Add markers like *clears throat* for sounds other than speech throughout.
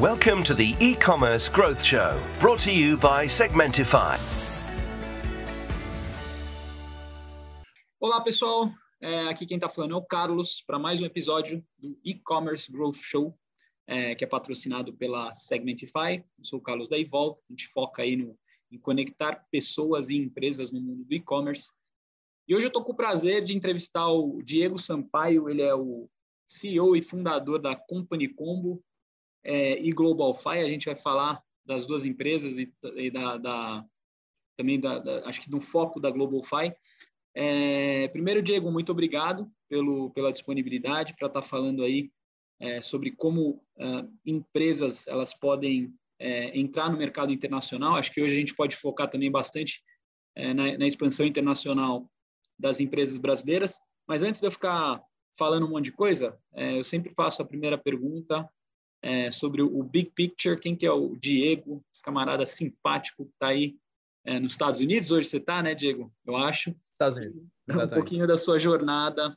Welcome to the e-commerce growth show, brought to you by Segmentify. Olá, pessoal. É, aqui quem está falando é o Carlos para mais um episódio do e-commerce growth show, é, que é patrocinado pela Segmentify. Eu sou o Carlos da Evolve. A gente foca aí no, em conectar pessoas e empresas no mundo do e-commerce. E hoje eu estou com o prazer de entrevistar o Diego Sampaio. Ele é o CEO e fundador da Company Combo, é, e GlobalFi. A gente vai falar das duas empresas e, e da, da, também da, da, acho que no foco da GlobalFi. É, primeiro, Diego, muito obrigado pelo, pela disponibilidade para estar tá falando aí é, sobre como uh, empresas elas podem é, entrar no mercado internacional. Acho que hoje a gente pode focar também bastante é, na, na, expansão internacional das empresas brasileiras. Mas antes de eu ficar falando um monte de coisa, é, eu sempre faço a primeira pergunta é, sobre o big picture, quem que é o Diego, esse camarada simpático que está aí é, nos Estados Unidos. Hoje você está, né, Diego? Eu acho. Estados Unidos. Exatamente. Um pouquinho da sua jornada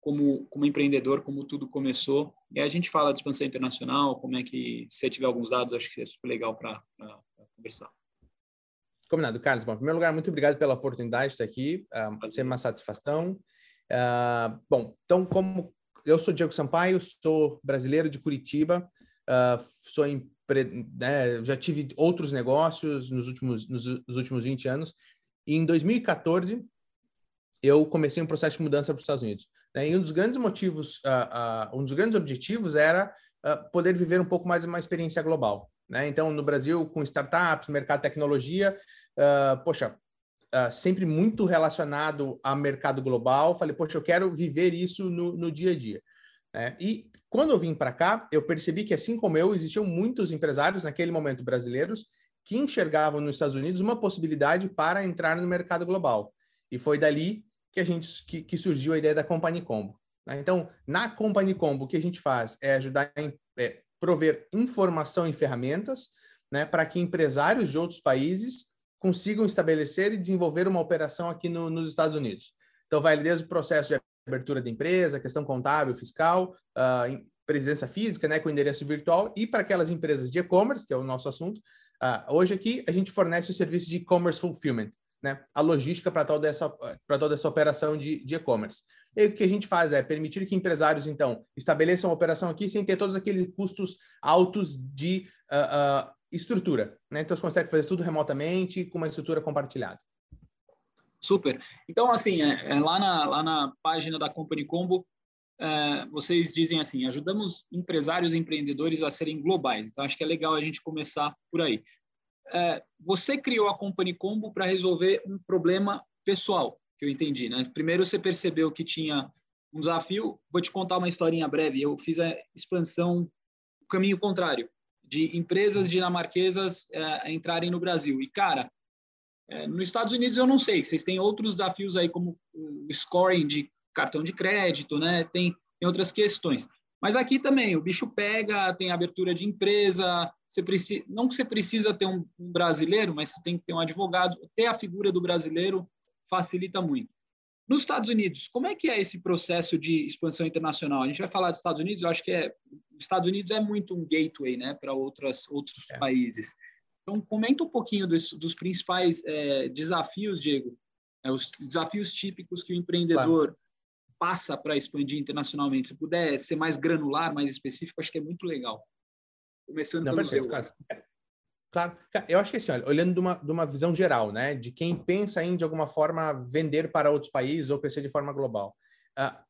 como, como empreendedor, como tudo começou. E a gente fala de expansão internacional, como é que, se você tiver alguns dados, acho que é super legal para conversar. Combinado, Carlos. Bom, em primeiro lugar, muito obrigado pela oportunidade de estar aqui. Uh, sempre uma satisfação. Uh, bom, então, como eu sou Diego Sampaio, sou brasileiro de Curitiba, uh, sou né, já tive outros negócios nos últimos, nos, nos, últimos 20 anos. E em 2014, eu comecei um processo de mudança para os Estados Unidos. Né? E um dos grandes motivos, uh, uh, um dos grandes objetivos era poder viver um pouco mais uma experiência global. Né? Então, no Brasil, com startups, mercado de tecnologia, poxa, sempre muito relacionado a mercado global. Falei, poxa, eu quero viver isso no, no dia a dia. Né? E quando eu vim para cá, eu percebi que, assim como eu, existiam muitos empresários naquele momento brasileiros que enxergavam nos Estados Unidos uma possibilidade para entrar no mercado global. E foi dali que a gente que, que surgiu a ideia da Company Combo. Né? Então, na Company Combo, o que a gente faz é ajudar a é, prover informação e ferramentas né, para que empresários de outros países consigam estabelecer e desenvolver uma operação aqui no, nos Estados Unidos. Então, vai desde o processo de abertura da empresa, questão contábil, fiscal, uh, presença física, né, com endereço virtual, e para aquelas empresas de e-commerce, que é o nosso assunto, uh, hoje aqui a gente fornece o serviço de e-commerce fulfillment, né, a logística para toda essa toda essa operação de, de e-commerce. E o que a gente faz é permitir que empresários então estabeleçam a operação aqui sem ter todos aqueles custos altos de uh, estrutura, né? Então você consegue fazer tudo remotamente com uma estrutura compartilhada. Super. Então, assim, é, é, lá, na, lá na página da Company Combo, é, vocês dizem assim: ajudamos empresários e empreendedores a serem globais. Então, acho que é legal a gente começar por aí. É, você criou a Company Combo para resolver um problema pessoal, que eu entendi, né? Primeiro, você percebeu que tinha um desafio. Vou te contar uma historinha breve. Eu fiz a expansão, o caminho contrário, de empresas dinamarquesas é, entrarem no Brasil. E, cara, é, nos Estados Unidos eu não sei, vocês têm outros desafios aí como o scoring de cartão de crédito, né? Tem, tem outras questões. Mas aqui também o bicho pega, tem abertura de empresa, você precisa, não que você precisa ter um, um brasileiro, mas você tem que ter um advogado, ter a figura do brasileiro facilita muito. Nos Estados Unidos, como é que é esse processo de expansão internacional? A gente vai falar dos Estados Unidos, eu acho que é, os Estados Unidos é muito um gateway, né, para outras outros é. países. Então, comenta um pouquinho dos, dos principais é, desafios, Diego, é, os desafios típicos que o empreendedor claro. passa para expandir internacionalmente. Se puder ser mais granular, mais específico, acho que é muito legal. Começando Não, pelo perfeito, Claro. claro. Eu acho que assim, olha, olhando de uma, de uma visão geral, né, de quem pensa em, de alguma forma, vender para outros países ou crescer de forma global. Uh,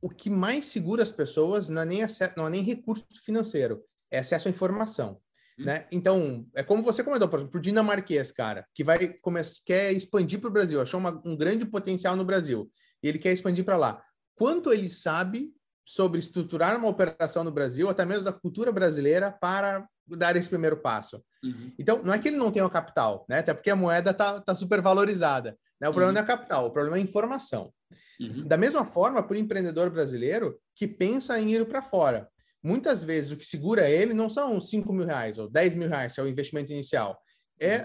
o que mais segura as pessoas não é nem, acesso, não é nem recurso financeiro, é acesso à informação. Hum. Né? Então, é como você comentou, por exemplo, o dinamarquês, cara, que vai começar, quer expandir para o Brasil, achou uma, um grande potencial no Brasil, e ele quer expandir para lá. Quanto ele sabe sobre estruturar uma operação no Brasil, até mesmo da cultura brasileira, para dar esse primeiro passo? Uhum. Então, não é que ele não tenha o capital, né? Até porque a moeda está tá super valorizada. Né? O problema uhum. não é capital, o problema é informação. Uhum. Da mesma forma, para o empreendedor brasileiro que pensa em ir para fora muitas vezes o que segura ele não são 5 mil reais ou 10 mil reais, que é o investimento inicial. É, uhum.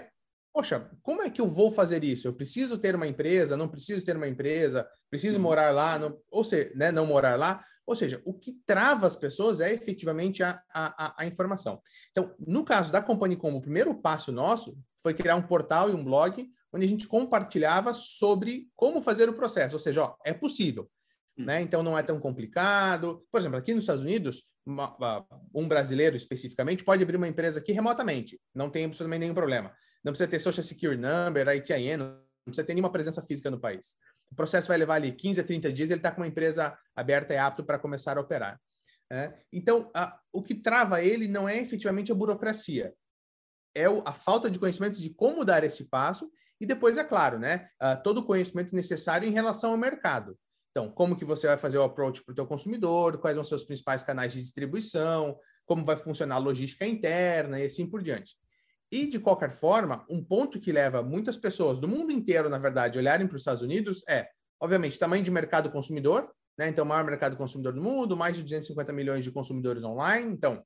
poxa, como é que eu vou fazer isso? Eu preciso ter uma empresa, não preciso ter uma empresa, preciso uhum. morar lá, não, ou seja, né, não morar lá, Ou seja, o que trava as pessoas é efetivamente a, a, a informação. Então, no caso da Company Combo, o primeiro passo nosso foi criar um portal e um blog onde a gente compartilhava sobre como fazer o processo. Ou seja, ó, é possível. Hum. Né? Então, não é tão complicado. Por exemplo, aqui nos Estados Unidos, um brasileiro especificamente pode abrir uma empresa aqui remotamente. Não tem absolutamente nenhum problema. Não precisa ter Social Security Number, ITIN, não precisa ter nenhuma presença física no país. O processo vai levar ali 15 a 30 dias ele está com uma empresa aberta e apto para começar a operar. Né? Então, a, o que trava ele não é efetivamente a burocracia, é o, a falta de conhecimento de como dar esse passo e depois, é claro, né, uh, todo o conhecimento necessário em relação ao mercado. Então, como que você vai fazer o approach para o teu consumidor, quais vão ser os principais canais de distribuição, como vai funcionar a logística interna e assim por diante. E, de qualquer forma, um ponto que leva muitas pessoas do mundo inteiro, na verdade, olharem para os Estados Unidos é, obviamente, tamanho de mercado consumidor, né? Então, maior mercado consumidor do mundo, mais de 250 milhões de consumidores online. Então,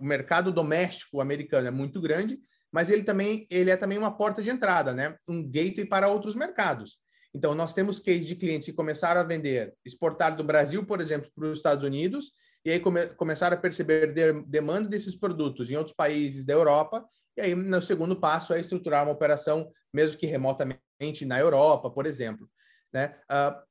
o mercado doméstico americano é muito grande, mas ele também ele é também uma porta de entrada, né? Um gateway para outros mercados. Então, nós temos cases de clientes que começaram a vender, exportar do Brasil, por exemplo, para os Estados Unidos, e aí come, começaram a perceber de, demanda desses produtos em outros países da Europa, e aí, no segundo passo, é estruturar uma operação, mesmo que remotamente, na Europa, por exemplo. Né? Uh,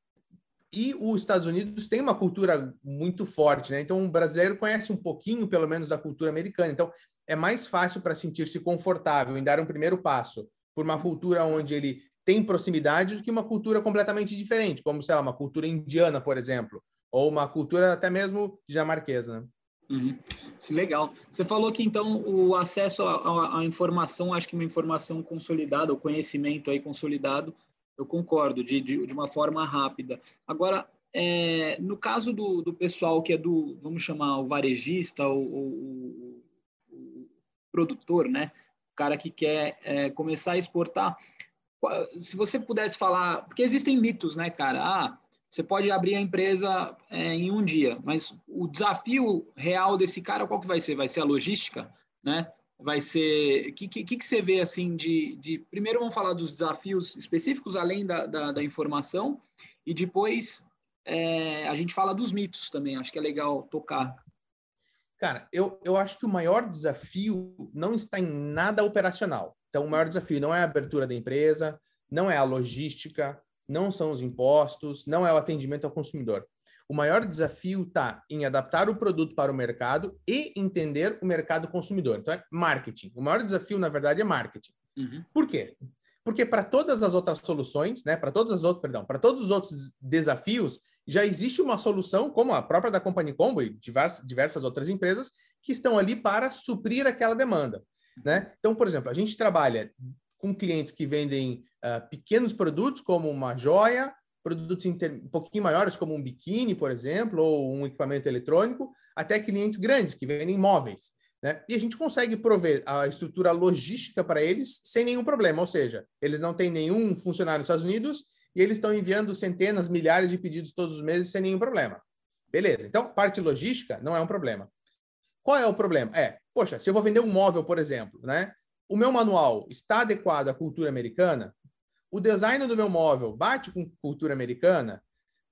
e os Estados Unidos tem uma cultura muito forte, né? Então, o brasileiro conhece um pouquinho, pelo menos, da cultura americana. Então, é mais fácil para sentir-se confortável em dar um primeiro passo por uma cultura onde ele tem proximidade do que uma cultura completamente diferente, como, sei lá, uma cultura indiana, por exemplo, ou uma cultura até mesmo dinamarquesa, né? Uhum. Legal. Você falou que então o acesso à, informação, acho que uma informação consolidada, o conhecimento aí consolidado, eu concordo, de, de, de uma forma rápida. Agora, é, no caso do, do pessoal que é do, vamos chamar o varejista, o, o, o produtor, né? O cara que quer é, começar a exportar, se você pudesse falar, porque existem mitos, né, cara? Ah, você pode abrir a empresa é, em um dia, mas o desafio real desse cara qual que vai ser? Vai ser a logística, né? Vai ser o que, que, que você vê assim de, de primeiro vamos falar dos desafios específicos além da, da, da informação e depois é, a gente fala dos mitos também. Acho que é legal tocar. Cara, eu, eu acho que o maior desafio não está em nada operacional. Então, o maior desafio não é a abertura da empresa, não é a logística, não são os impostos, não é o atendimento ao consumidor. O maior desafio está em adaptar o produto para o mercado e entender o mercado consumidor. Então, é marketing. O maior desafio, na verdade, é marketing. Uhum. Por quê? Porque para todas as outras soluções, né, para todas as outras, perdão, para todos os outros desafios, já existe uma solução, como a própria da Company Combo e diversas, diversas outras empresas, que estão ali para suprir aquela demanda. Né? Então, por exemplo, a gente trabalha com clientes que vendem uh, pequenos produtos, como uma joia, produtos um pouquinho maiores, como um biquíni, por exemplo, ou um equipamento eletrônico, até clientes grandes, que vendem móveis. Né? E a gente consegue prover a estrutura logística para eles sem nenhum problema, ou seja, eles não têm nenhum funcionário nos Estados Unidos e eles estão enviando centenas, milhares de pedidos todos os meses sem nenhum problema. Beleza, então parte logística não é um problema. Qual é o problema? É, poxa, se eu vou vender um móvel, por exemplo, né? O meu manual está adequado à cultura americana? O design do meu móvel bate com cultura americana?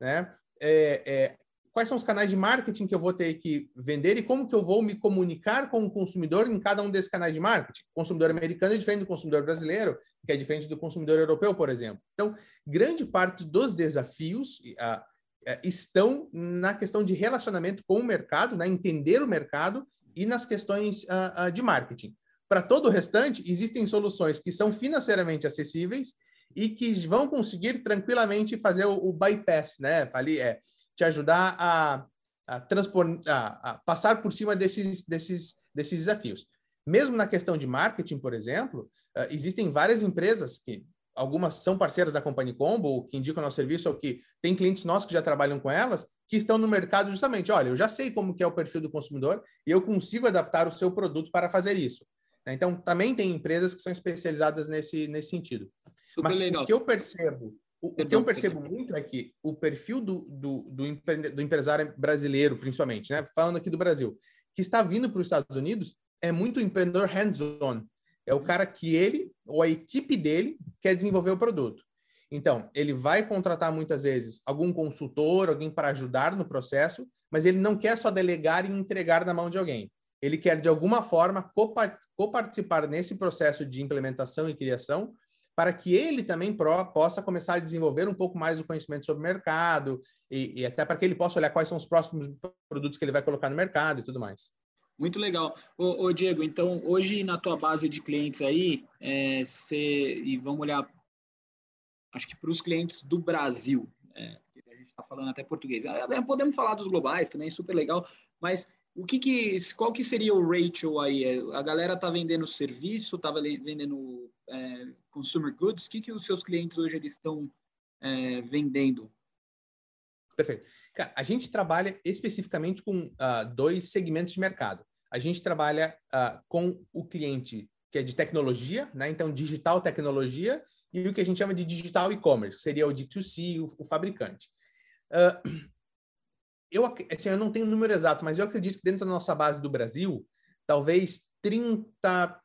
Né? É, é, quais são os canais de marketing que eu vou ter que vender e como que eu vou me comunicar com o consumidor em cada um desses canais de marketing? O consumidor americano é diferente do consumidor brasileiro, que é diferente do consumidor europeu, por exemplo. Então, grande parte dos desafios é, estão na questão de relacionamento com o mercado, né? entender o mercado e nas questões uh, uh, de marketing. Para todo o restante, existem soluções que são financeiramente acessíveis e que vão conseguir tranquilamente fazer o, o bypass, né? Ali é te ajudar a, a, a, a passar por cima desses, desses, desses desafios. Mesmo na questão de marketing, por exemplo, uh, existem várias empresas que algumas são parceiras da Company Combo, que indicam nosso serviço, ou que tem clientes nossos que já trabalham com elas, que estão no mercado justamente, olha, eu já sei como que é o perfil do consumidor e eu consigo adaptar o seu produto para fazer isso. Então, também tem empresas que são especializadas nesse, nesse sentido. Super Mas legal. o que eu percebo, o, o que eu percebo muito é que o perfil do, do, do, empre, do empresário brasileiro, principalmente, né? falando aqui do Brasil, que está vindo para os Estados Unidos, é muito empreendedor hands-on. É o cara que ele ou a equipe dele quer desenvolver o produto. Então, ele vai contratar muitas vezes algum consultor, alguém para ajudar no processo, mas ele não quer só delegar e entregar na mão de alguém. Ele quer, de alguma forma, coparticipar nesse processo de implementação e criação, para que ele também possa começar a desenvolver um pouco mais o conhecimento sobre o mercado e, e, até para que ele possa olhar quais são os próximos produtos que ele vai colocar no mercado e tudo mais. Muito legal. Ô, ô Diego, então, hoje na tua base de clientes aí, é, cê, e vamos olhar, acho que para os clientes do Brasil, é, a gente está falando até português, podemos falar dos globais também, super legal, mas o que, que qual que seria o ratio aí? É, a galera está vendendo serviço, está vendendo é, consumer goods? O que, que os seus clientes hoje eles estão é, vendendo? Perfeito. Cara, a gente trabalha especificamente com uh, dois segmentos de mercado. A gente trabalha uh, com o cliente que é de tecnologia, né? Então, digital tecnologia, e o que a gente chama de digital e-commerce, que seria o D2C, o, o fabricante. Uh, eu, assim, eu não tenho o número exato, mas eu acredito que dentro da nossa base do Brasil, talvez 30,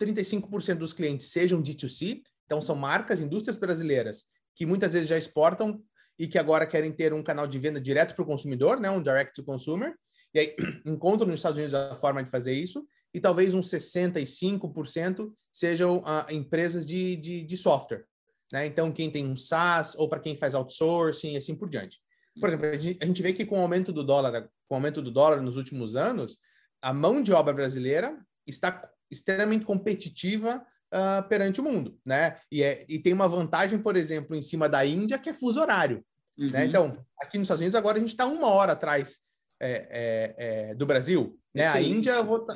35% dos clientes sejam D2C, então são marcas, indústrias brasileiras que muitas vezes já exportam e que agora querem ter um canal de venda direto para o consumidor, né, um direct to consumer, e aí *clears throat* encontram nos Estados Unidos a forma de fazer isso, e talvez uns 65% sejam ah, empresas de, de, de, software. Né? Então, quem tem um SaaS ou para quem faz outsourcing e assim por diante. Por exemplo, a gente vê que com o aumento do dólar, com o aumento do dólar nos últimos anos, a mão de obra brasileira está extremamente competitiva uh, perante o mundo, né? E, é, e tem uma vantagem, por exemplo, em cima da Índia, que é fuso horário. Né? Uhum. Né? Então, aqui nos Estados Unidos, agora a gente está uma hora atrás é, é, é, do Brasil. Né? A Índia, tá...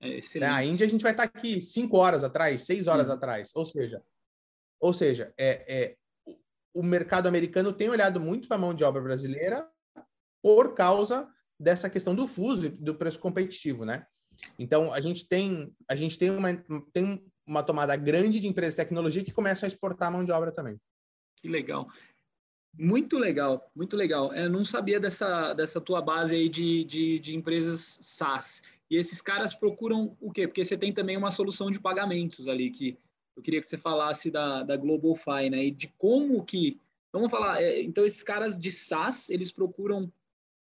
É, né? A Índia, a gente vai estar tá aqui cinco horas atrás, seis horas uhum. atrás. Ou seja, ou seja é, é, o mercado americano tem olhado muito para a mão de obra brasileira por causa dessa questão do fuso e do preço competitivo, né? Então, a gente tem, a gente tem uma, tem uma tomada grande de empresas de tecnologia que começam a exportar a mão de obra também. Que legal. Muito legal, muito legal. Eu não sabia dessa, dessa tua base aí de, de, de empresas SaaS. E esses caras procuram o quê? Porque você tem também uma solução de pagamentos ali, que eu queria que você falasse da, da GlobalFi, né? E de como que... Vamos falar, é, então esses caras de SaaS, eles procuram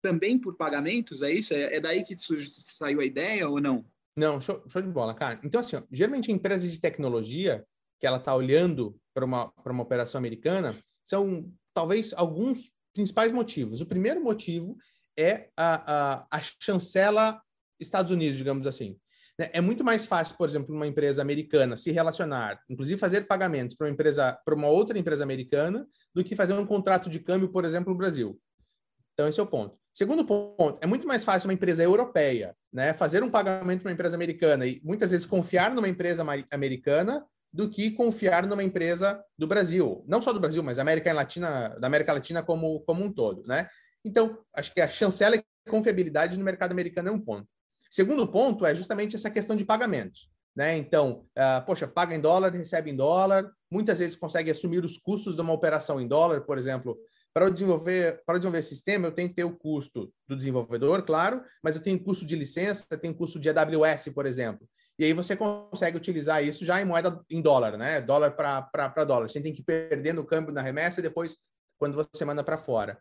também por pagamentos, é isso? É, é daí que saiu a ideia ou não? Não, show, show de bola, cara. Então, assim, ó, geralmente empresas de tecnologia que ela está olhando para uma, uma operação americana são talvez alguns principais motivos. O primeiro motivo é a, a, a chancela Estados Unidos, digamos assim. Né? É muito mais fácil, por exemplo, uma empresa americana se relacionar, inclusive fazer pagamentos para uma empresa, para uma outra empresa americana, do que fazer um contrato de câmbio, por exemplo, no Brasil. Então, esse é o ponto. Segundo ponto, é muito mais fácil uma empresa europeia né, fazer um pagamento para uma empresa americana e muitas vezes confiar numa empresa americana do que confiar numa empresa do Brasil, não só do Brasil, mas da América Latina, da América Latina como, como um todo, né? Então, acho que a chancela e confiabilidade no mercado americano é um ponto. Segundo ponto é justamente essa questão de pagamentos, né? Então, uh, poxa, paga em dólar, recebe em dólar, muitas vezes consegue assumir os custos de uma operação em dólar, por exemplo, para desenvolver para desenvolver sistema, eu tenho que ter o custo do desenvolvedor, claro, mas eu tenho custo de licença, eu tenho custo de AWS, por exemplo. E aí você consegue utilizar isso já em moeda em dólar, né? Dólar para dólar. Você tem que perder no câmbio na remessa e depois quando você manda para fora.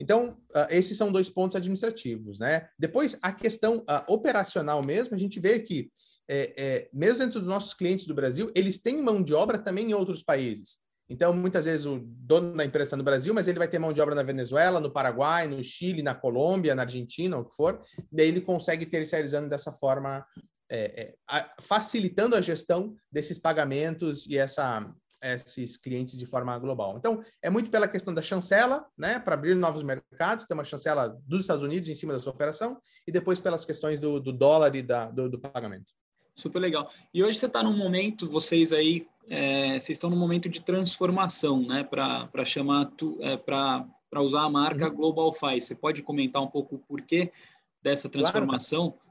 Então, uh, esses são dois pontos administrativos, né? Depois, a questão uh, operacional mesmo, a gente vê que, é, é, mesmo dentro dos nossos clientes do Brasil, eles têm mão de obra também em outros países. Então, muitas vezes o dono da empresa está no Brasil, mas ele vai ter mão de obra na Venezuela, no Paraguai, no Chile, na Colômbia, na Argentina, o que for. Daí ele consegue terceirizando dessa forma é, é, a, facilitando a gestão desses pagamentos e essa, esses clientes de forma global. Então, é muito pela questão da chancela, né, para abrir novos mercados, ter uma chancela dos Estados Unidos em cima da sua operação, e depois pelas questões do, do dólar e da, do, do, pagamento. Super legal. E hoje você está num momento, vocês aí, é, vocês estão num momento de transformação, né, para chamar, é, para usar a marca uhum. Global Fi. Você pode comentar um pouco o porquê dessa transformação? Claro.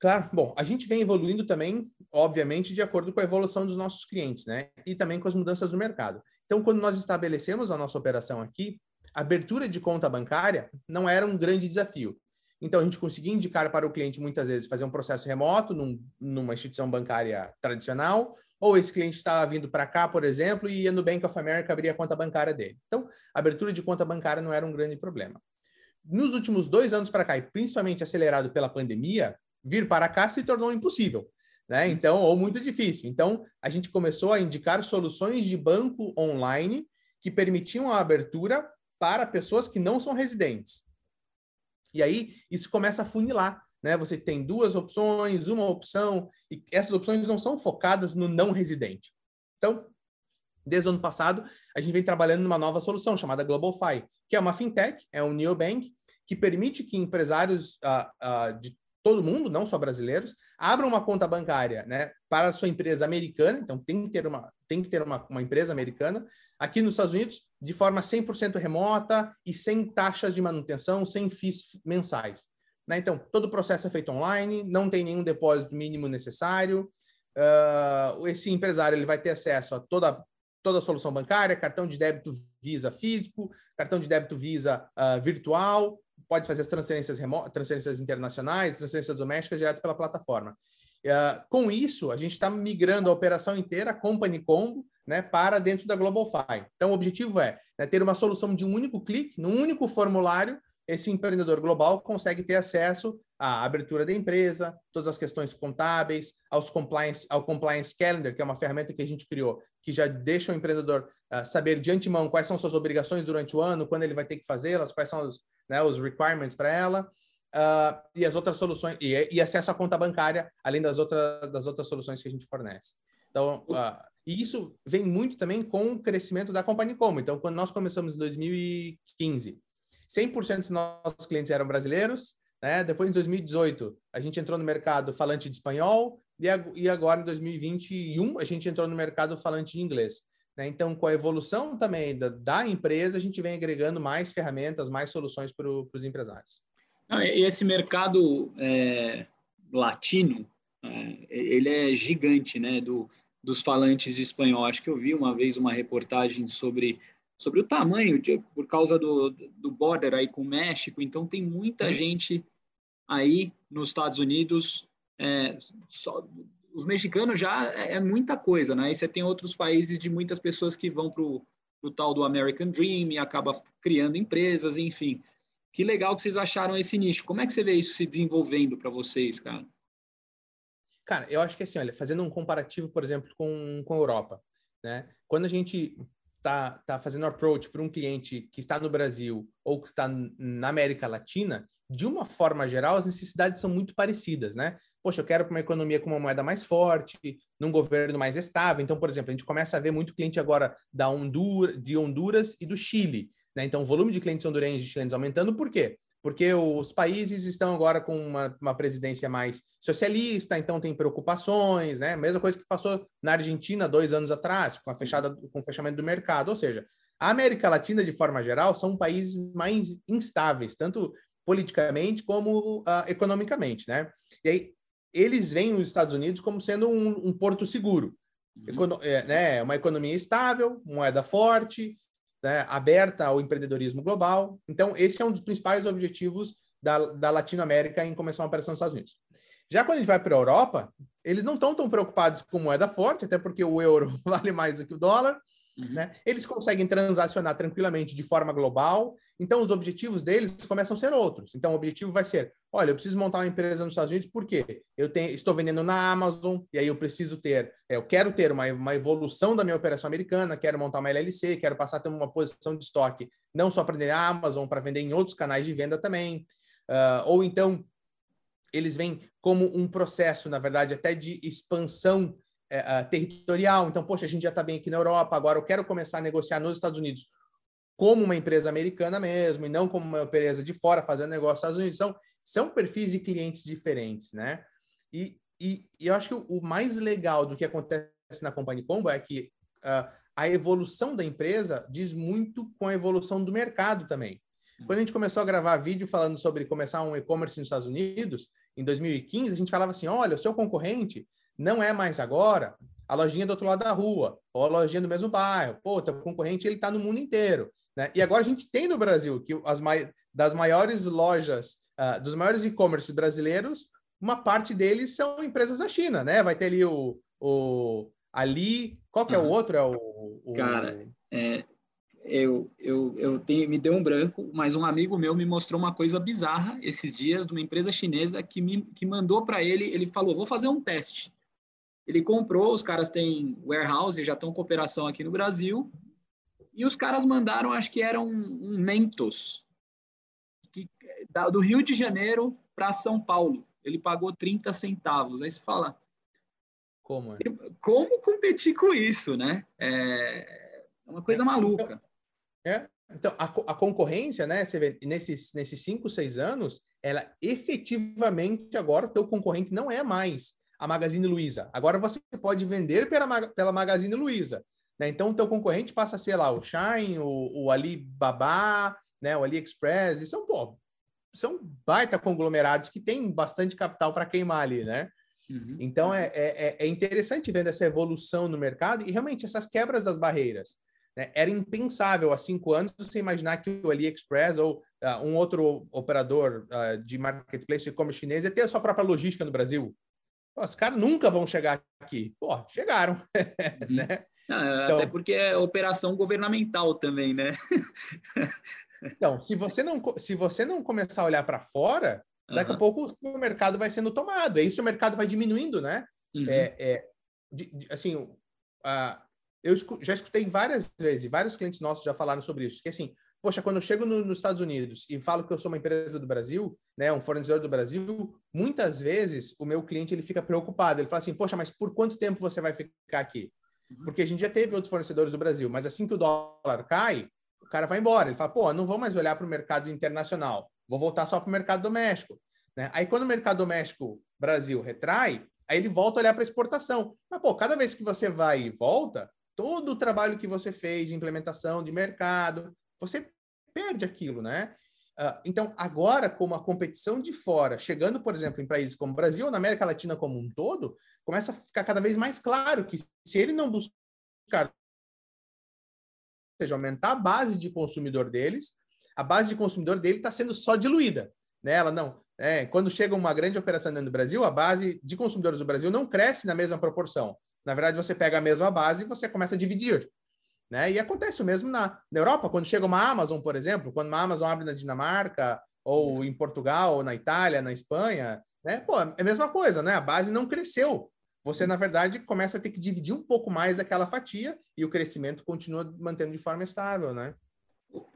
Claro, bom, a gente vem evoluindo também, obviamente, de acordo com a evolução dos nossos clientes, né? E também com as mudanças no mercado. Então, quando nós estabelecemos a nossa operação aqui, a abertura de conta bancária não era um grande desafio. Então, a gente conseguia indicar para o cliente, muitas vezes, fazer um processo remoto num, numa instituição bancária tradicional, ou esse cliente estava vindo para cá, por exemplo, e ia no Bank of America abrir a conta bancária dele. Então, a abertura de conta bancária não era um grande problema. Nos últimos dois anos para cá, e principalmente acelerado pela pandemia, vir para cá se tornou impossível. Né? Então, ou muito difícil. Então, a gente começou a indicar soluções de banco online que permitiam a abertura para pessoas que não são residentes. E aí, isso começa a funilar né? Você tem duas opções, uma opção, e essas opções não são focadas no não residente. Então, desde o ano passado, a gente vem trabalhando numa nova solução chamada GlobalFi, que é uma fintech, é um neobank, que permite que empresários uh, uh, de todo mundo, não só brasileiros, abram uma conta bancária né, para a sua empresa americana, então tem que ter uma, tem que ter uma, uma empresa americana, aqui nos Estados Unidos, de forma 100% remota e sem taxas de manutenção, sem FIIs mensais. Né? Então, todo o processo é feito online, não tem nenhum depósito mínimo necessário. Uh, esse empresário ele vai ter acesso a toda, toda a solução bancária, cartão de débito Visa físico, cartão de débito Visa uh, virtual, pode fazer as transferências, transferências internacionais, transferências domésticas direto pela plataforma. Uh, com isso, a gente está migrando a operação inteira, Company Combo, né, para dentro da GlobalFi. Então, o objetivo é né, ter uma solução de um único clique, num único formulário, esse empreendedor global consegue ter acesso à abertura da empresa, todas as questões contábeis, aos compliance, ao Compliance Calendar, que é uma ferramenta que a gente criou, que já deixa o empreendedor uh, saber de antemão quais são suas obrigações durante o ano, quando ele vai ter que fazê-las, quais são os, né, os requirements para ela, uh, e as outras soluções, e, e, acesso à conta bancária, além das, outras das outras soluções que a gente fornece. Então, uh, e isso vem muito também com o crescimento da Company Como. Então, quando nós começamos em 2015, 100% dos nossos clientes eram brasileiros. Né? Depois, em 2018, a gente entrou no mercado falante de espanhol e agora, em 2021, a gente entrou no mercado falante de inglês. Né? Então, com a evolução também da, da, empresa, a gente vem agregando mais ferramentas, mais soluções para os empresários. E esse mercado é, latino, é, ele é gigante, né? Do, dos falantes de espanhol. Acho que eu vi uma vez uma reportagem sobre sobre o tamanho, de, por causa do, do border aí com o México. Então, tem muita uhum. gente aí nos Estados Unidos. É, só, os mexicanos já é, é, muita coisa, né? E você tem outros países de muitas pessoas que vão para o tal do American Dream e acaba criando empresas, enfim. Que legal que vocês acharam esse nicho. Como é que você vê isso se desenvolvendo para vocês, cara? Cara, eu acho que assim, olha, fazendo um comparativo, por exemplo, com, com a Europa, né? Quando a gente está tá fazendo approach para um cliente que está no Brasil ou que está na América Latina, de uma forma geral, as necessidades são muito parecidas, né? Poxa, eu quero uma economia com uma moeda mais forte, num governo mais estável. Então, por exemplo, a gente começa a ver muito cliente agora da de Honduras e do Chile. Né? Então, o volume de clientes hondurenhos e chilenos aumentando, por quê? porque os países estão agora com uma, uma, presidência mais socialista, então tem preocupações, né? Mesma coisa que passou na Argentina dois anos atrás, com a fechada, com o fechamento do mercado. Ou seja, a América Latina, de forma geral, são países mais instáveis, tanto politicamente como uh, economicamente, né? E aí eles veem os Estados Unidos como sendo um, um porto seguro, uhum. Econo é, né? Uma economia estável, moeda forte, né, aberta ao empreendedorismo global. Então, esse é um dos principais objetivos da, da Latinoamérica em começar uma operação nos Estados Unidos. Já quando a gente vai para a Europa, eles não estão tão preocupados com moeda forte, até porque o euro *laughs* vale mais do que o dólar. Né? Eles conseguem transacionar tranquilamente de forma global, então os objetivos deles começam a ser outros. Então o objetivo vai ser: olha, eu preciso montar uma empresa nos Estados Unidos porque eu tenho, estou vendendo na Amazon, e aí eu preciso ter, é, eu quero ter uma, uma evolução da minha operação americana, quero montar uma LLC, quero passar a ter uma posição de estoque, não só para vender na Amazon, para vender em outros canais de venda também. Uh, ou então eles vêm como um processo, na verdade, até de expansão é, territorial. Então, poxa, a gente já está bem aqui na Europa, agora eu quero começar a negociar nos Estados Unidos como uma empresa americana mesmo, e não como uma empresa de fora fazendo negócio nos Estados Unidos. São, são perfis de clientes diferentes, né? E, e, e eu acho que o, o, mais legal do que acontece na Company Combo é que uh, a evolução da empresa diz muito com a evolução do mercado também. Quando a gente começou a gravar vídeo falando sobre começar um e-commerce nos Estados Unidos, em 2015, a gente falava assim: olha, o seu concorrente não é mais agora a lojinha do outro lado da rua, ou a lojinha do mesmo bairro. Pô, teu concorrente ele está no mundo inteiro. Né? E agora a gente tem no Brasil que as mai das maiores lojas uh, dos maiores e-commerce brasileiros, uma parte deles são empresas da China, né? Vai ter ali o, o Ali, qual que é o outro? É o, o... Cara, é, eu, eu, eu tenho, me deu um branco, mas um amigo meu me mostrou uma coisa bizarra esses dias de uma empresa chinesa que me que mandou para ele, ele falou, vou fazer um teste. Ele comprou, os caras têm warehouse, já estão com operação aqui no Brasil, e os caras mandaram, acho que era um, um Mentos, que, da, do Rio de Janeiro para São Paulo. Ele pagou 30 centavos. Aí você fala, como? É? Como competir com isso, né? É uma coisa é, maluca. Então, é, então a, a, concorrência, né? Você vê, nesses, nesses cinco, seis anos, ela efetivamente agora o teu concorrente não é mais a Magazine Luiza. Agora você pode vender pela, pela Magazine Luiza. Né? Então o teu concorrente passa a ser lá o Shine, o, o Alibaba, né? o AliExpress, e são, pô, são baita conglomerados que têm bastante capital para queimar ali, né? Uhum. Então é, é, é, interessante vendo essa evolução no mercado e realmente essas quebras das barreiras. Né? Era impensável há cinco anos você imaginar que o AliExpress ou uh, um outro operador uh, de marketplace de e-commerce chinês ia ter a sua própria logística no Brasil. Os caras nunca vão chegar aqui. Pô, chegaram. *laughs* Uhum. né? Não, então, até porque é operação governamental também, né? *laughs* então, se você não, se você não começar a olhar para fora, Daqui uhum. a pouco o mercado vai sendo tomado. É isso o mercado vai diminuindo, né? Uhum. É, é de, de, assim, uh, eu escu já escutei várias vezes, vários clientes nossos já falaram sobre isso, que assim, poxa, quando eu chego no, nos Estados Unidos e falo que eu sou uma empresa do Brasil, né, um fornecedor do Brasil, muitas vezes o meu cliente ele fica preocupado. Ele fala assim, poxa, mas por quanto tempo você vai ficar aqui? Uhum. Porque a gente já teve outros fornecedores do Brasil, mas assim que o dólar cai, o cara vai embora. Ele fala, pô, não vou mais olhar para o mercado internacional vou voltar só para o mercado doméstico. Né? Aí, quando o mercado doméstico Brasil retrai, aí ele volta a olhar para exportação. Mas, pô, cada vez que você vai e volta, todo o trabalho que você fez de implementação de mercado, você perde aquilo, né? Uh, então, agora, como a competição de fora, chegando, por exemplo, em países como o Brasil ou na América Latina como um todo, começa a ficar cada vez mais claro que se ele não buscar, seja, aumentar a base de consumidor deles, a base de consumidor dele está sendo só diluída. Né? Ela não. É, quando chega uma grande operação dentro do Brasil, a base de consumidores do Brasil não cresce na mesma proporção. Na verdade, você pega a mesma base e você começa a dividir. Né? E acontece o mesmo na, na Europa, quando chega uma Amazon, por exemplo, quando uma Amazon abre na Dinamarca, ou em Portugal, ou na Itália, na Espanha, né? Pô, é a mesma coisa, né? A base não cresceu. Você, na verdade, começa a ter que dividir um pouco mais aquela fatia e o crescimento continua mantendo de forma estável, né?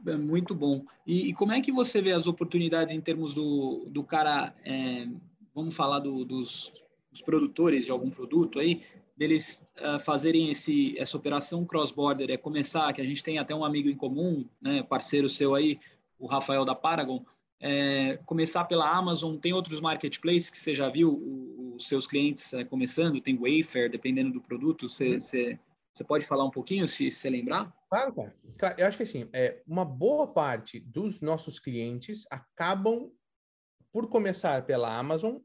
É muito bom. E, e, como é que você vê as oportunidades em termos do, do cara, é, vamos falar do, dos, dos, produtores de algum produto aí, deles uh, fazerem esse, essa operação cross-border, é começar, que a gente tem até um amigo em comum, né, parceiro seu aí, o Rafael da Paragon, é, começar pela Amazon, tem outros marketplaces que você já viu os seus clientes é, começando, tem Wayfair, dependendo do produto, você, você você pode falar um pouquinho, se você lembrar? Claro, cara. Eu acho que assim, é, uma boa parte dos nossos clientes acabam por começar pela Amazon,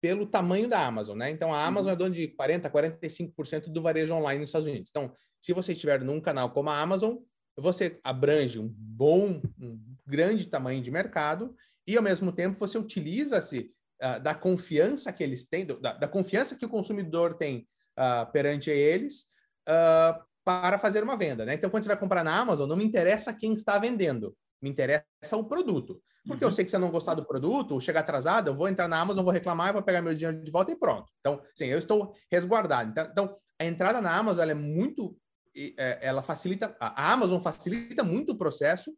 pelo tamanho da Amazon, né? Então, a Amazon uhum. é dona de 40%, 45% do varejo online nos Estados Unidos. Então, se você estiver num canal como a Amazon, você abrange um bom, um grande tamanho de mercado e, ao mesmo tempo, você utiliza-se uh, da confiança que eles têm, da, da, confiança que o consumidor tem uh, perante eles, uh, para fazer uma venda. Né? Então, quando você vai comprar na Amazon, não me interessa quem está vendendo, me interessa o produto. Porque uhum. eu sei que se eu não gostar do produto, chegar atrasado, eu vou entrar na Amazon, vou reclamar, vou pegar meu dinheiro de volta e pronto. Então, sim, eu estou resguardado. Então, então a entrada na Amazon é muito. É, ela facilita. A Amazon facilita muito o processo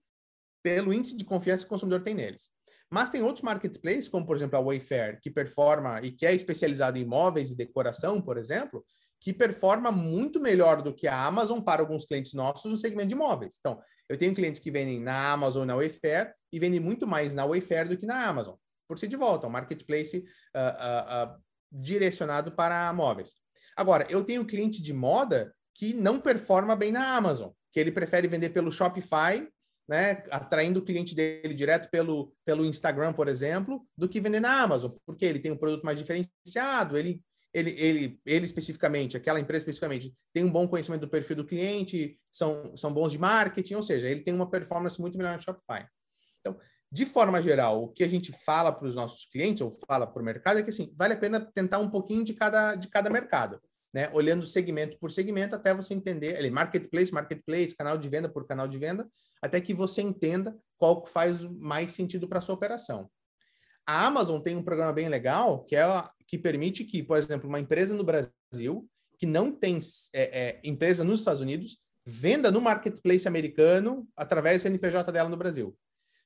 pelo índice de confiança que o consumidor tem neles. Mas tem outros marketplaces, como por exemplo a Wayfair, que performa e que é especializado em imóveis e decoração, por exemplo, que performa muito melhor do que a Amazon para alguns clientes nossos no segmento de imóveis. Então, eu tenho clientes que vendem na Amazon na Wayfair e vendem muito mais na Wayfair do que na Amazon. Por ser de volta, um marketplace uh, uh, uh, direcionado para móveis. Agora, eu tenho cliente de moda que não performa bem na Amazon, que ele prefere vender pelo Shopify, né, atraindo o cliente dele direto pelo, pelo Instagram, por exemplo, do que vender na Amazon, porque ele tem um produto mais diferenciado, ele ele, ele, ele especificamente, aquela empresa especificamente, tem um bom conhecimento do perfil do cliente, são, são bons de marketing, ou seja, ele tem uma performance muito melhor no Shopify. Então, de forma geral, o que a gente fala para os nossos clientes ou fala para o mercado é que assim, vale a pena tentar um pouquinho de cada, de cada mercado, né? Olhando segmento por segmento até você entender, ele marketplace, marketplace, canal de venda por canal de venda, até que você entenda qual faz mais sentido para a sua operação. A Amazon tem um programa bem legal que é que permite que, por exemplo, uma empresa no Brasil que não tem é, é, empresa nos Estados Unidos venda no marketplace americano através do CNPJ dela no Brasil.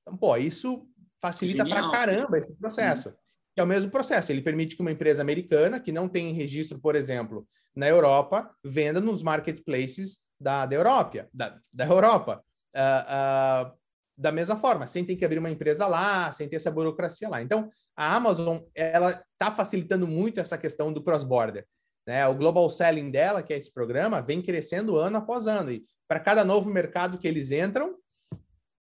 Então, pô, isso facilita para caramba esse processo. Que é o mesmo processo. Ele permite que uma empresa americana, que não tem registro, por exemplo, na Europa, venda nos marketplaces da, da Europa. Da, da Europa. Uh, uh, da mesma forma, sem ter que abrir uma empresa lá, sem ter essa burocracia lá. Então, a Amazon, ela está facilitando muito essa questão do cross-border. Né? O global selling dela, que é esse programa, vem crescendo ano após ano. E para cada novo mercado que eles entram,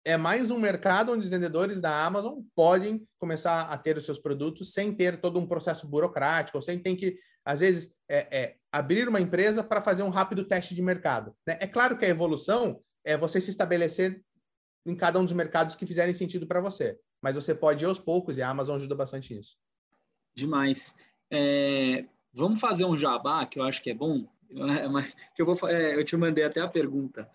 é mais um mercado onde os vendedores da Amazon podem começar a ter os seus produtos sem ter todo um processo burocrático, sem ter que, às vezes, é, é, abrir uma empresa para fazer um rápido teste de mercado. Né? É claro que a evolução é você se estabelecer em cada um dos mercados que fizerem sentido para você, mas você pode ir aos poucos e a Amazon ajuda bastante nisso. Demais. É, vamos fazer um jabá, que eu acho que é bom, mas que eu, vou, é, eu te mandei até a pergunta.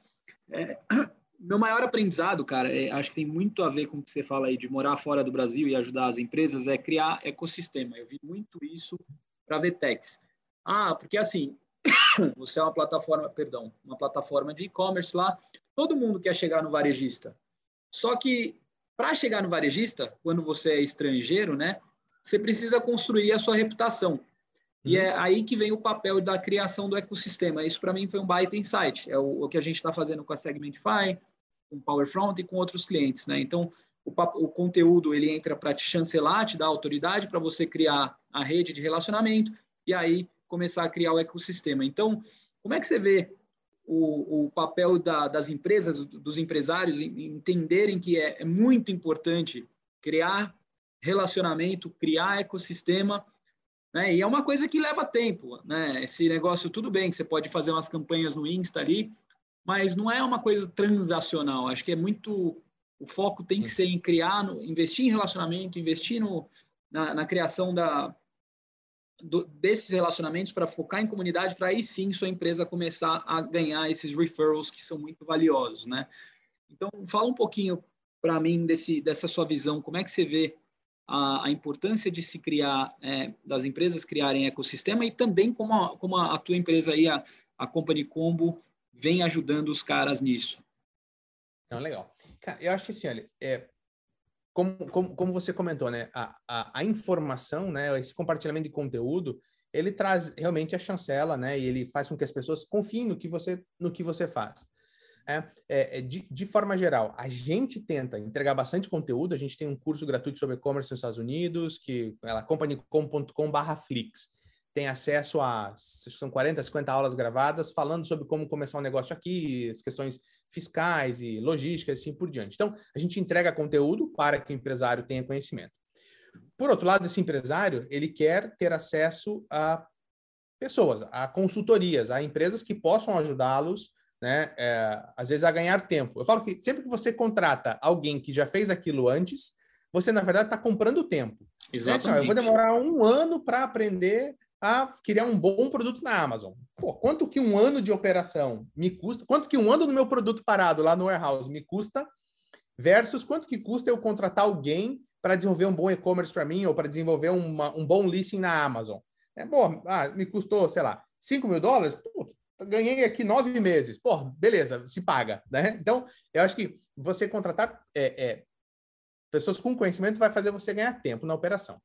É, *clears throat* meu maior aprendizado, cara, é, acho que tem muito a ver com o que você fala aí de morar fora do Brasil e ajudar as empresas, é criar ecossistema. Eu vi muito isso para Vetex. Ah, porque assim, *coughs* você é uma plataforma, perdão, uma plataforma de e-commerce lá, todo mundo quer chegar no varejista. Só que para chegar no varejista, quando você é estrangeiro, né, você precisa construir a sua reputação. E uhum. é aí que vem o papel da criação do ecossistema. Isso para mim foi um baita insight. É o, o que a gente está fazendo com a Segmentify, com PowerFront e com outros clientes, né? Então, o, o conteúdo ele entra para te chancelar, te dar autoridade para você criar a rede de relacionamento e aí começar a criar o ecossistema. Então, como é que você vê o, o papel da, das empresas, dos empresários, em, entenderem que é, é muito importante criar relacionamento, criar ecossistema, né? E é uma coisa que leva tempo, né? Esse negócio, tudo bem que você pode fazer umas campanhas no Insta ali, mas não é uma coisa transacional. Acho que é muito. O foco tem que ser em criar, no, investir em relacionamento, investir no, na, na criação da, do, desses relacionamentos para focar em comunidade, para aí sim sua empresa começar a ganhar esses referrals que são muito valiosos, né? Então, fala um pouquinho para mim desse, dessa sua visão, como é que você vê a, a importância de se criar, é, das empresas criarem ecossistema e também como a, como a, a tua empresa aí, a, a Company Combo, vem ajudando os caras nisso. Não, legal. Cara, eu acho que assim, olha, é, como, como, como você comentou, né, a, a, a, informação, né, esse compartilhamento de conteúdo, ele traz realmente a chancela, né, e ele faz com que as pessoas confiem no que você, no que você faz. É, é, é de, de, forma geral, a gente tenta entregar bastante conteúdo. A gente tem um curso gratuito sobre e-commerce nos Estados Unidos, que é companycom.com/flix tem acesso a são 40, 50 aulas gravadas falando sobre como começar um negócio aqui, as questões fiscais e logísticas e assim por diante. Então, a gente entrega conteúdo para que o empresário tenha conhecimento. Por outro lado, esse empresário, ele quer ter acesso a pessoas, a consultorias, a empresas que possam ajudá-los, né, é, às vezes a ganhar tempo. Eu falo que sempre que você contrata alguém que já fez aquilo antes, você, na verdade, está comprando tempo. Exatamente. Né? eu vou demorar um ano para aprender a criar um bom produto na Amazon. Pô, quanto que um ano de operação me custa? Quanto que um ano do meu produto parado lá no warehouse me custa? Versus quanto que custa eu contratar alguém para desenvolver um bom e-commerce para mim ou para desenvolver uma, um bom listing na Amazon? É, bom, ah, me custou, sei lá, 5 mil dólares? Pô, ganhei aqui nove meses. Pô, beleza, se paga. Né? Então, eu acho que você contratar é, é, pessoas com conhecimento vai fazer você ganhar tempo na operação.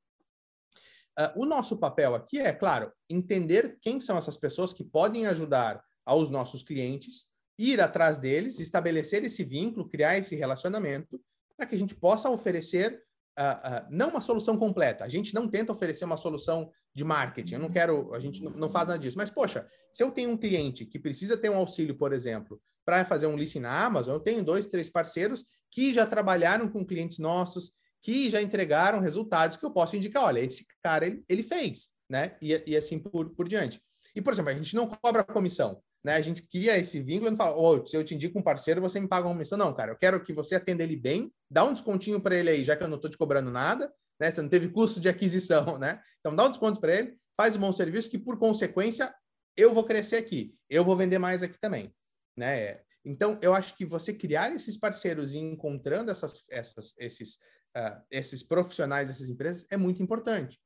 Uh, o nosso papel aqui é, claro, entender quem são essas pessoas que podem ajudar aos nossos clientes, ir atrás deles, estabelecer esse vínculo, criar esse relacionamento, para que a gente possa oferecer uh, uh, não uma solução completa. A gente não tenta oferecer uma solução de marketing. Eu não quero, a gente não, não faz nada disso. Mas poxa, se eu tenho um cliente que precisa ter um auxílio, por exemplo, para fazer um listing na Amazon, eu tenho dois, três parceiros que já trabalharam com clientes nossos, que já entregaram resultados que eu posso indicar, olha, esse cara ele, ele fez, né? E, e assim por, por diante. E, por exemplo, a gente não cobra comissão. né? A gente cria esse vínculo e não fala, oh, se eu te indico um parceiro, você me paga uma comissão. Não, cara, eu quero que você atenda ele bem, dá um descontinho para ele aí, já que eu não estou te cobrando nada, né? Você não teve custo de aquisição, *laughs* né? Então dá um desconto para ele, faz um bom serviço, que por consequência eu vou crescer aqui, eu vou vender mais aqui também, né? Então eu acho que você criar esses parceiros e encontrando essas, essas, esses, uh, esses profissionais, essas empresas é muito importante.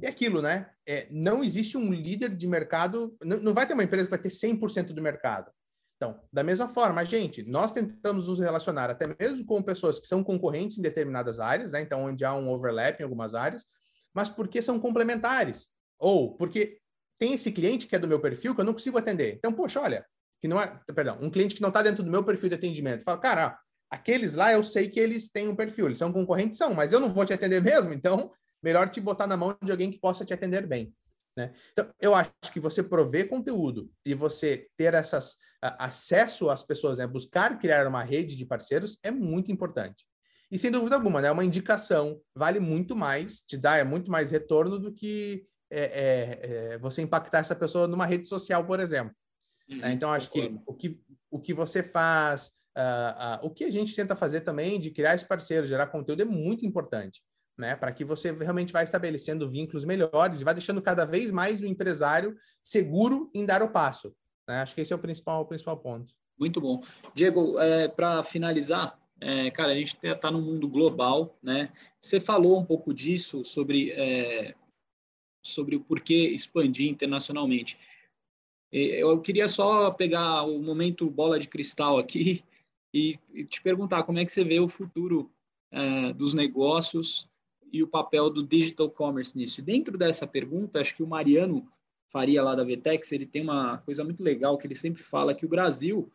E aquilo, né? É, não existe um líder de mercado, não, não vai ter uma empresa que vai ter 100% do mercado. Então, da mesma forma, gente, nós tentamos nos relacionar até mesmo com pessoas que são concorrentes em determinadas áreas, né? Então, onde há um overlap em algumas áreas, mas porque são complementares. Ou porque tem esse cliente que é do meu perfil que eu não consigo atender. Então, poxa, olha, que não é, perdão, um cliente que não está dentro do meu perfil de atendimento. Fala, cara, aqueles lá eu sei que eles têm um perfil, eles são concorrentes, são, mas eu não vou te atender mesmo, então melhor te botar na mão de alguém que possa te atender bem. Né? Então, eu acho que você prover conteúdo e você ter essas acesso às pessoas, né? buscar criar uma rede de parceiros é muito importante. E sem dúvida alguma, né? uma indicação vale muito mais, te dá é muito mais retorno do que é, é, é, você impactar essa pessoa numa rede social, por exemplo. Né? Uhum, né? Então, acho que o, que o que você faz, uh, uh, o que a gente tenta fazer também de criar esse parceiro, gerar conteúdo é muito importante né? Para que você realmente vá estabelecendo vínculos melhores e vá deixando cada vez mais o empresário seguro em dar o passo. Né? Acho que esse é o principal, o principal ponto. Muito bom. Diego, é, para finalizar, é, cara, a gente está no mundo global, né? Você falou um pouco disso sobre, é, sobre o porquê expandir internacionalmente. Eu queria só pegar o momento bola de cristal aqui e, te perguntar como é que você vê o futuro é, dos negócios e o papel do digital commerce nisso. E dentro dessa pergunta, acho que o Mariano Faria lá da Vetex, ele tem uma coisa muito legal que ele sempre fala que o Brasil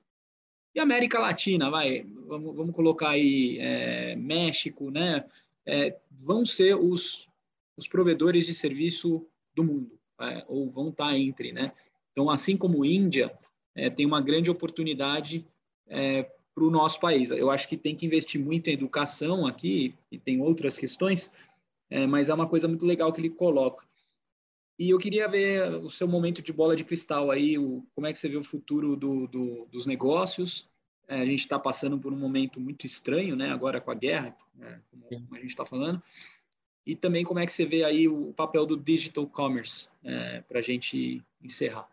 e América Latina, vai, vamos, vamos colocar aí é, México, né, é, vão ser os, os provedores de serviço do mundo, é, ou vão estar entre, né? Então, assim como Índia, é, tem uma grande oportunidade é, para o nosso país. Eu acho que tem que investir muito em educação aqui, e tem outras questões, é, mas é uma coisa muito legal que ele coloca. E eu queria ver o seu momento de bola de cristal aí, o, como é que você vê o futuro do, do, dos negócios. É, a gente está passando por um momento muito estranho, né? Agora com a guerra, né, como a gente está falando. E também como é que você vê aí o papel do digital commerce é, para a gente encerrar.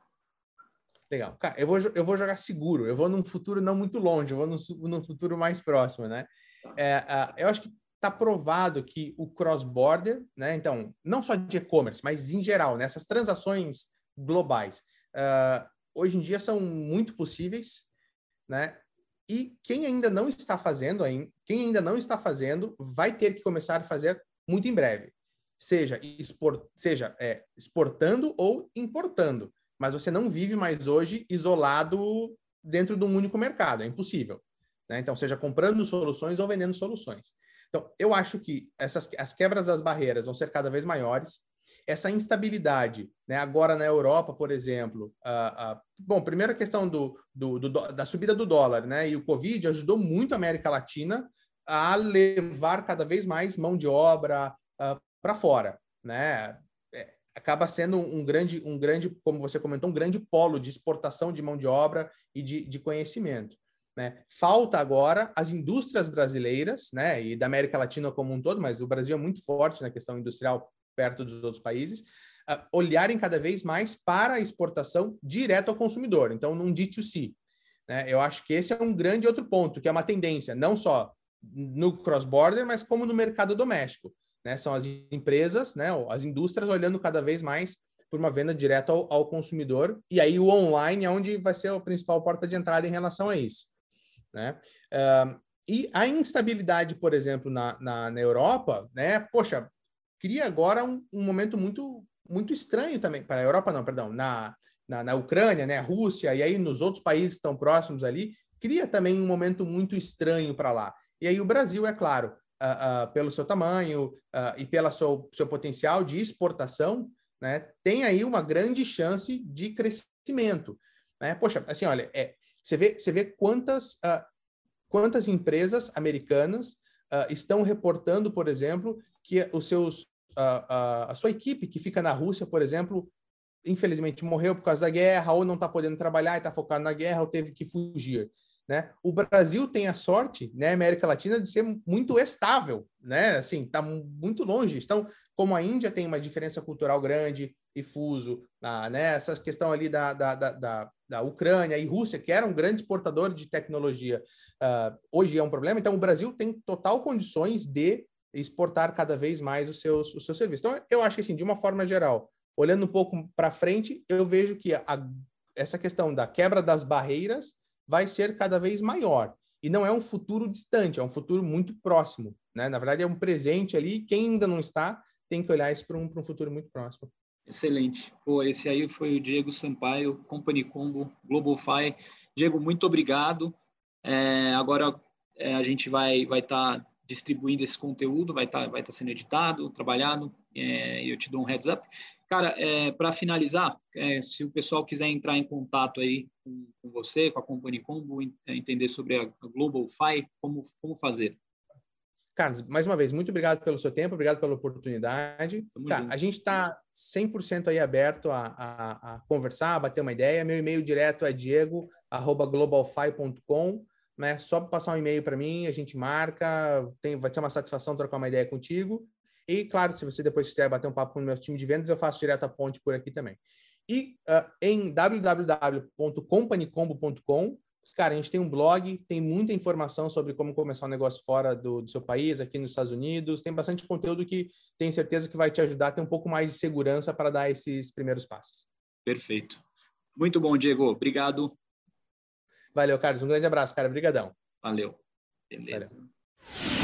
Legal. Cara, eu vou, eu vou jogar seguro, eu vou num futuro não muito longe, eu vou num, num futuro mais próximo, né? É, uh, eu acho que está provado que o cross-border, né? Então, não só de e-commerce, mas em geral, nessas né? transações globais, uh, hoje em dia são muito possíveis, né? E quem ainda não está fazendo, quem ainda não está fazendo, vai ter que começar a fazer muito em breve. Seja, export, seja é, exportando ou importando mas você não vive mais hoje isolado dentro de um único mercado, é impossível. Né? Então, seja comprando soluções ou vendendo soluções. Então, eu acho que essas, as quebras das barreiras vão ser cada vez maiores. Essa instabilidade, né? agora na Europa, por exemplo, uh, uh, bom, primeira questão do, do, do, da subida do dólar, né? E o Covid ajudou muito a América Latina a levar cada vez mais mão de obra ah, para fora, né? Acaba sendo um grande, um grande, como você comentou, um grande polo de exportação de mão de obra e de, de conhecimento. Né? Falta agora as indústrias brasileiras, né, e da América Latina como um todo, mas o Brasil é muito forte na questão industrial perto dos outros países, uh, olharem cada vez mais para a exportação direto ao consumidor, então num D2C. Né? Eu acho que esse é um grande outro ponto, que é uma tendência, não só no cross-border, mas como no mercado doméstico. Né? São as empresas, né? as indústrias olhando cada vez mais por uma venda direta ao, ao, consumidor, e aí o online é onde vai ser a principal porta de entrada em relação a isso. Né? Uh, e a instabilidade, por exemplo, na, na, na, Europa, né? Poxa, cria agora um, um momento muito, muito estranho também, para a Europa não, perdão, na, na, na Ucrânia, né? Rússia, e aí nos outros países que estão próximos ali, cria também um momento muito estranho para lá. E aí o Brasil, é claro, uh, uh, pelo seu tamanho uh, e pelo seu, seu potencial de exportação, né, tem aí uma grande chance de crescimento. Né? Poxa, assim, olha, é, você, vê, você vê quantas, quantas empresas americanas estão reportando, por exemplo, que os seus, a sua equipe que fica na Rússia, por exemplo, infelizmente morreu por causa da guerra, ou não está podendo trabalhar e está focado na guerra, ou teve que fugir. Né? O Brasil tem a sorte, né, América Latina, de ser muito estável, né? Assim, está muito longe. Então, como a Índia tem uma diferença cultural grande e fuso, ah, né? Essa questão ali da, da, da, da, Ucrânia e Rússia, que era um grande exportador de tecnologia, uh, hoje é um problema. Então, o Brasil tem total condições de exportar cada vez mais os seus, os seus serviços. Então, eu acho que, assim, de uma forma geral, olhando um pouco para frente, eu vejo que a, essa questão da quebra das barreiras vai ser cada vez maior. E não é um futuro distante, é um futuro muito próximo. Né? Na verdade, é um presente ali. Quem ainda não está tem que olhar isso para um, um futuro muito próximo. Excelente. Pô, esse aí foi o Diego Sampaio, Company Combo, GlobalFi. Diego, muito obrigado. É, agora é, a gente vai vai estar tá distribuindo esse conteúdo, vai estar tá, vai tá sendo editado, trabalhado, é, e eu te dou um heads up. Cara, é, para finalizar, é, se o pessoal quiser entrar em contato aí com, com você, com a Company Combo, é, entender sobre a, a Global Fi, como, como fazer? Carlos, mais uma vez, muito obrigado pelo seu tempo, obrigado pela oportunidade. Tá, a gente está 100% aí aberto a, a, a, conversar, a bater uma ideia. Meu e-mail direto é diego.globalfi.com. Né? Só passar um e-mail para mim, a gente marca, tem, vai ser uma satisfação trocar uma ideia contigo. E, claro, se você depois quiser bater um papo com o meu time de vendas, eu faço direto a ponte por aqui também. E uh, em www.companycombo.com, cara, a gente tem um blog, tem muita informação sobre como começar um negócio fora do, do seu país, aqui nos Estados Unidos. Tem bastante conteúdo que tenho certeza que vai te ajudar a ter um pouco mais de segurança para dar esses primeiros passos. Perfeito. Muito bom, Diego. Obrigado. Valeu, Carlos. Um grande abraço, cara. Obrigadão. Valeu. Beleza. Valeu.